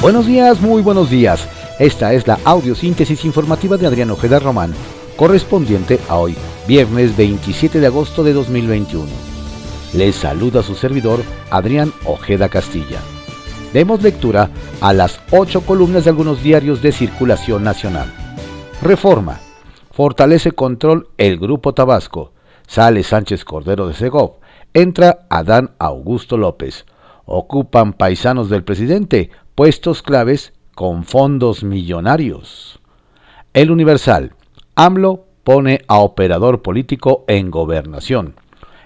Buenos días, muy buenos días. Esta es la audiosíntesis informativa de Adrián Ojeda Román, correspondiente a hoy, viernes 27 de agosto de 2021. Les saluda su servidor, Adrián Ojeda Castilla. Demos lectura a las ocho columnas de algunos diarios de circulación nacional. Reforma. Fortalece control el Grupo Tabasco. Sale Sánchez Cordero de Segov. Entra Adán Augusto López. Ocupan paisanos del presidente puestos claves con fondos millonarios. El Universal. AMLO pone a operador político en gobernación.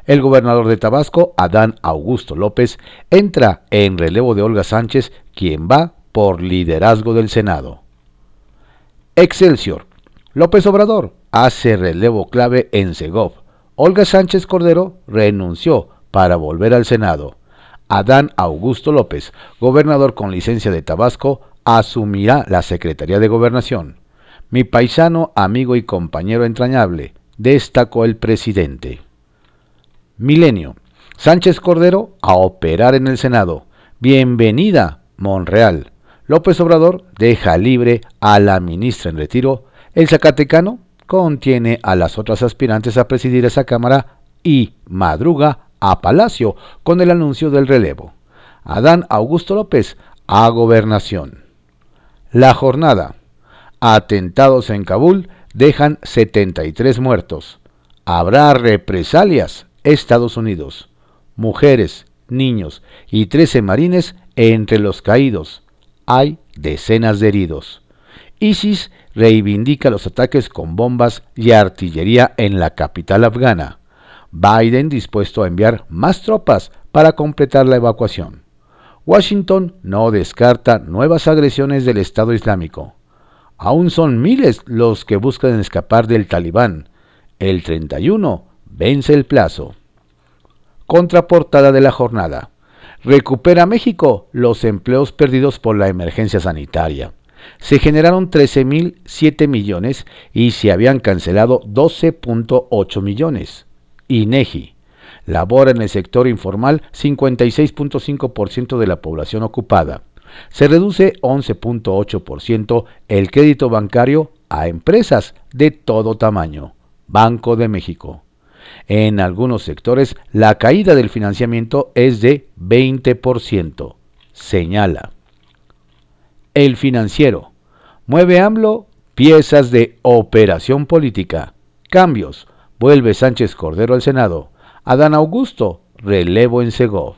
El gobernador de Tabasco, Adán Augusto López, entra en relevo de Olga Sánchez, quien va por liderazgo del Senado. Excelsior. López Obrador hace relevo clave en Segov. Olga Sánchez Cordero renunció para volver al Senado. Adán Augusto López, gobernador con licencia de Tabasco, asumirá la Secretaría de Gobernación. Mi paisano, amigo y compañero entrañable, destacó el presidente. Milenio. Sánchez Cordero a operar en el Senado. Bienvenida, Monreal. López Obrador deja libre a la ministra en retiro. El Zacatecano contiene a las otras aspirantes a presidir esa Cámara y madruga a Palacio con el anuncio del relevo. Adán Augusto López a gobernación. La jornada. Atentados en Kabul dejan 73 muertos. Habrá represalias. Estados Unidos. Mujeres, niños y 13 marines entre los caídos. Hay decenas de heridos. ISIS reivindica los ataques con bombas y artillería en la capital afgana. Biden dispuesto a enviar más tropas para completar la evacuación. Washington no descarta nuevas agresiones del Estado Islámico. Aún son miles los que buscan escapar del talibán. El 31 vence el plazo. Contraportada de la jornada. Recupera México los empleos perdidos por la emergencia sanitaria. Se generaron 13.007 millones y se habían cancelado 12.8 millones. INEGI. Labora en el sector informal 56.5% de la población ocupada. Se reduce 11.8% el crédito bancario a empresas de todo tamaño. Banco de México. En algunos sectores la caída del financiamiento es de 20%, señala. El financiero. Mueve AMLO piezas de operación política. Cambios Vuelve Sánchez Cordero al Senado. Adán Augusto, relevo en Segov.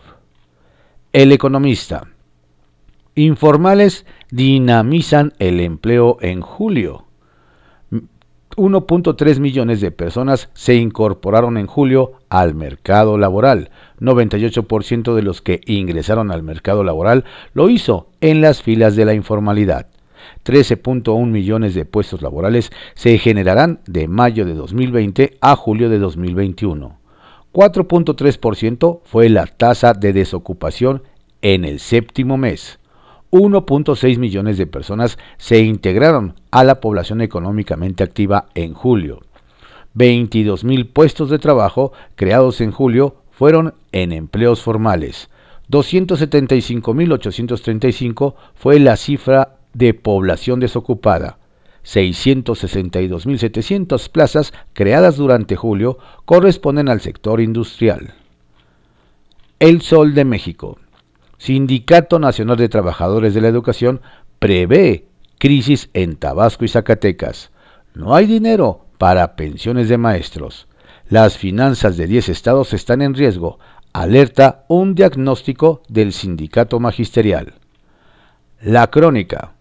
El economista. Informales dinamizan el empleo en julio. 1.3 millones de personas se incorporaron en julio al mercado laboral. 98% de los que ingresaron al mercado laboral lo hizo en las filas de la informalidad. 13.1 millones de puestos laborales se generarán de mayo de 2020 a julio de 2021. 4.3% fue la tasa de desocupación en el séptimo mes. 1.6 millones de personas se integraron a la población económicamente activa en julio. 22 mil puestos de trabajo creados en julio fueron en empleos formales. 275.835 fue la cifra de población desocupada. 662.700 plazas creadas durante julio corresponden al sector industrial. El Sol de México. Sindicato Nacional de Trabajadores de la Educación prevé crisis en Tabasco y Zacatecas. No hay dinero para pensiones de maestros. Las finanzas de 10 estados están en riesgo. Alerta un diagnóstico del sindicato magisterial. La crónica.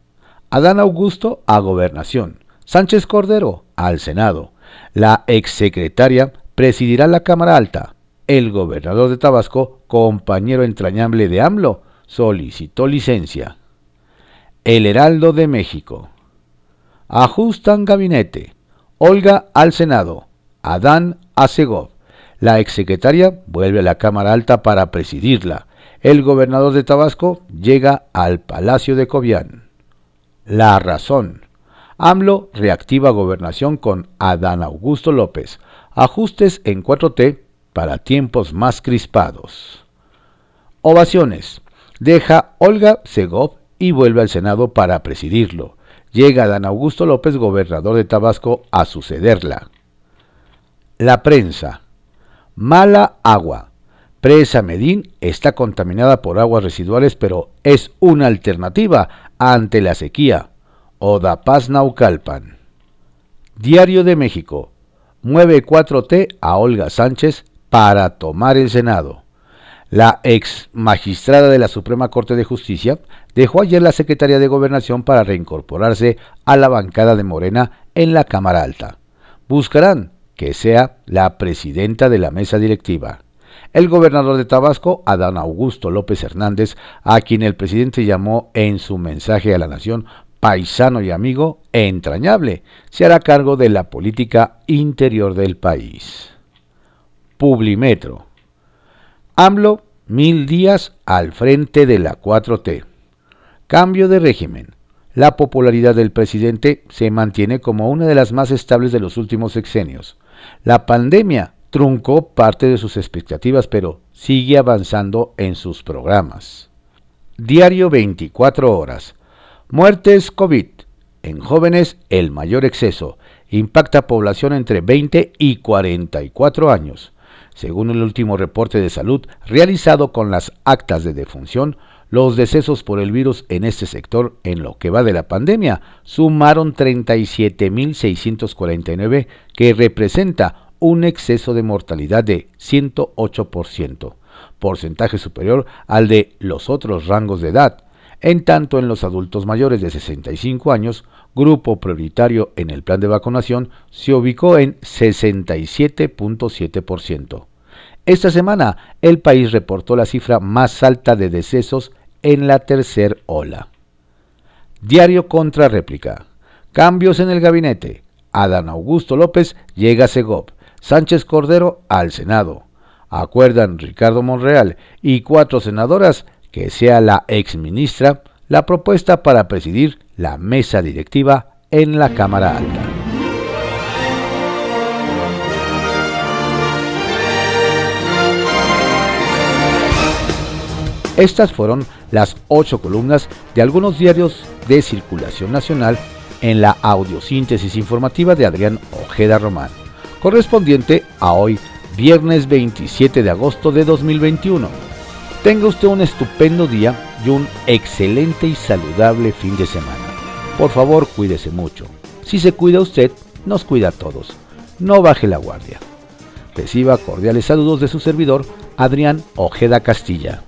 Adán Augusto a gobernación, Sánchez Cordero al Senado. La exsecretaria presidirá la Cámara Alta. El gobernador de Tabasco, compañero entrañable de AMLO, solicitó licencia. El Heraldo de México. Ajustan gabinete. Olga al Senado. Adán a Segov. La exsecretaria vuelve a la Cámara Alta para presidirla. El gobernador de Tabasco llega al Palacio de Cobián. La razón. AMLO reactiva gobernación con Adán Augusto López. Ajustes en 4T para tiempos más crispados. Ovaciones. Deja Olga Segov y vuelve al Senado para presidirlo. Llega Dan Augusto López, gobernador de Tabasco, a sucederla. La prensa. Mala agua. Presa Medín está contaminada por aguas residuales, pero es una alternativa ante la sequía. Oda Paz Naucalpan. Diario de México. Mueve 4T a Olga Sánchez para tomar el Senado. La ex magistrada de la Suprema Corte de Justicia dejó ayer la Secretaría de Gobernación para reincorporarse a la bancada de Morena en la Cámara Alta. Buscarán que sea la presidenta de la mesa directiva. El gobernador de Tabasco, Adán Augusto López Hernández, a quien el presidente llamó en su mensaje a la nación paisano y amigo entrañable, se hará cargo de la política interior del país. Publimetro. AMLO, mil días al frente de la 4T. Cambio de régimen. La popularidad del presidente se mantiene como una de las más estables de los últimos sexenios. La pandemia truncó parte de sus expectativas, pero sigue avanzando en sus programas. Diario 24 horas. Muertes COVID. En jóvenes, el mayor exceso. Impacta población entre 20 y 44 años. Según el último reporte de salud realizado con las actas de defunción, los decesos por el virus en este sector en lo que va de la pandemia sumaron 37.649, que representa un exceso de mortalidad de 108%, porcentaje superior al de los otros rangos de edad. En tanto, en los adultos mayores de 65 años, grupo prioritario en el plan de vacunación, se ubicó en 67.7%. Esta semana, el país reportó la cifra más alta de decesos en la tercera ola. Diario contra réplica. Cambios en el gabinete. Adán Augusto López llega a Segov. Sánchez Cordero al Senado. Acuerdan Ricardo Monreal y cuatro senadoras que sea la exministra la propuesta para presidir la mesa directiva en la Cámara Alta. Estas fueron las ocho columnas de algunos diarios de circulación nacional en la audiosíntesis informativa de Adrián Ojeda Román, correspondiente a hoy, viernes 27 de agosto de 2021. Tenga usted un estupendo día y un excelente y saludable fin de semana. Por favor, cuídese mucho. Si se cuida usted, nos cuida a todos. No baje la guardia. Reciba cordiales saludos de su servidor, Adrián Ojeda Castilla.